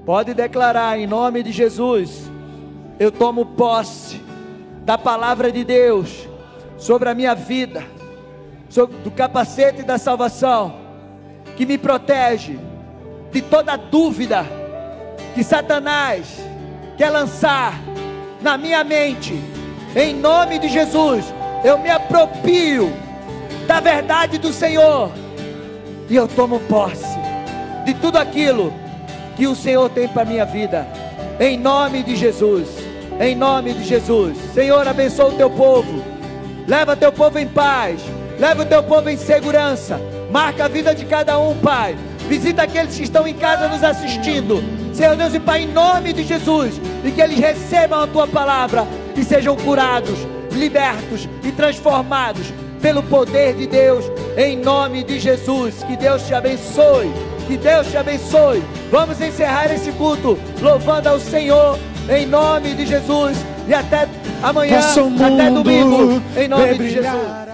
Pode declarar em nome de Jesus. Eu tomo posse da palavra de Deus sobre a minha vida, sobre, do capacete da salvação, que me protege de toda dúvida que Satanás quer lançar na minha mente. Em nome de Jesus, eu me apropio da verdade do Senhor e eu tomo posse de tudo aquilo que o Senhor tem para minha vida. Em nome de Jesus. Em nome de Jesus. Senhor, abençoa o teu povo. Leva teu povo em paz. Leva o teu povo em segurança. Marca a vida de cada um, Pai. Visita aqueles que estão em casa nos assistindo. Senhor Deus e Pai, em nome de Jesus. E que eles recebam a tua palavra. E sejam curados, libertos e transformados pelo poder de Deus. Em nome de Jesus. Que Deus te abençoe. Que Deus te abençoe. Vamos encerrar esse culto louvando ao Senhor em nome de Jesus. E até amanhã, até domingo, em nome de Jesus.